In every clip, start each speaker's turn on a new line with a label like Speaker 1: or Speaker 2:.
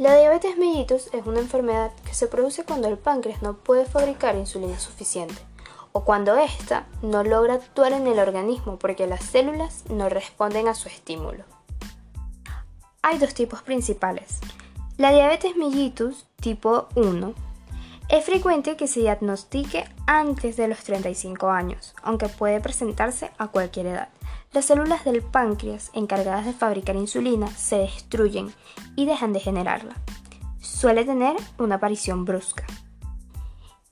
Speaker 1: La diabetes mellitus es una enfermedad que se produce cuando el páncreas no puede fabricar insulina suficiente o cuando ésta no logra actuar en el organismo porque las células no responden a su estímulo. Hay dos tipos principales. La diabetes mellitus tipo 1 es frecuente que se diagnostique antes de los 35 años, aunque puede presentarse a cualquier edad. Las células del páncreas encargadas de fabricar insulina se destruyen y dejan de generarla. Suele tener una aparición brusca.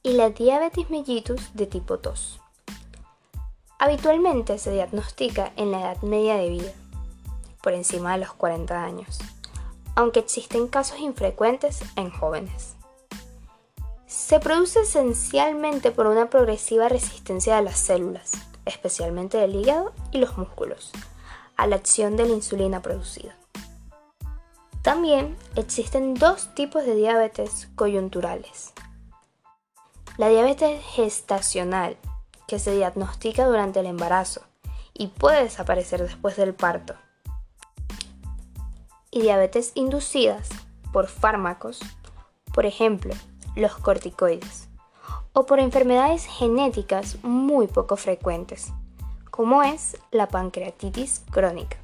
Speaker 1: Y la diabetes mellitus de tipo 2. Habitualmente se diagnostica en la edad media de vida, por encima de los 40 años, aunque existen casos infrecuentes en jóvenes. Se produce esencialmente por una progresiva resistencia de las células, especialmente del hígado y los músculos, a la acción de la insulina producida. También existen dos tipos de diabetes coyunturales. La diabetes gestacional, que se diagnostica durante el embarazo y puede desaparecer después del parto. Y diabetes inducidas por fármacos, por ejemplo, los corticoides o por enfermedades genéticas muy poco frecuentes, como es la pancreatitis crónica.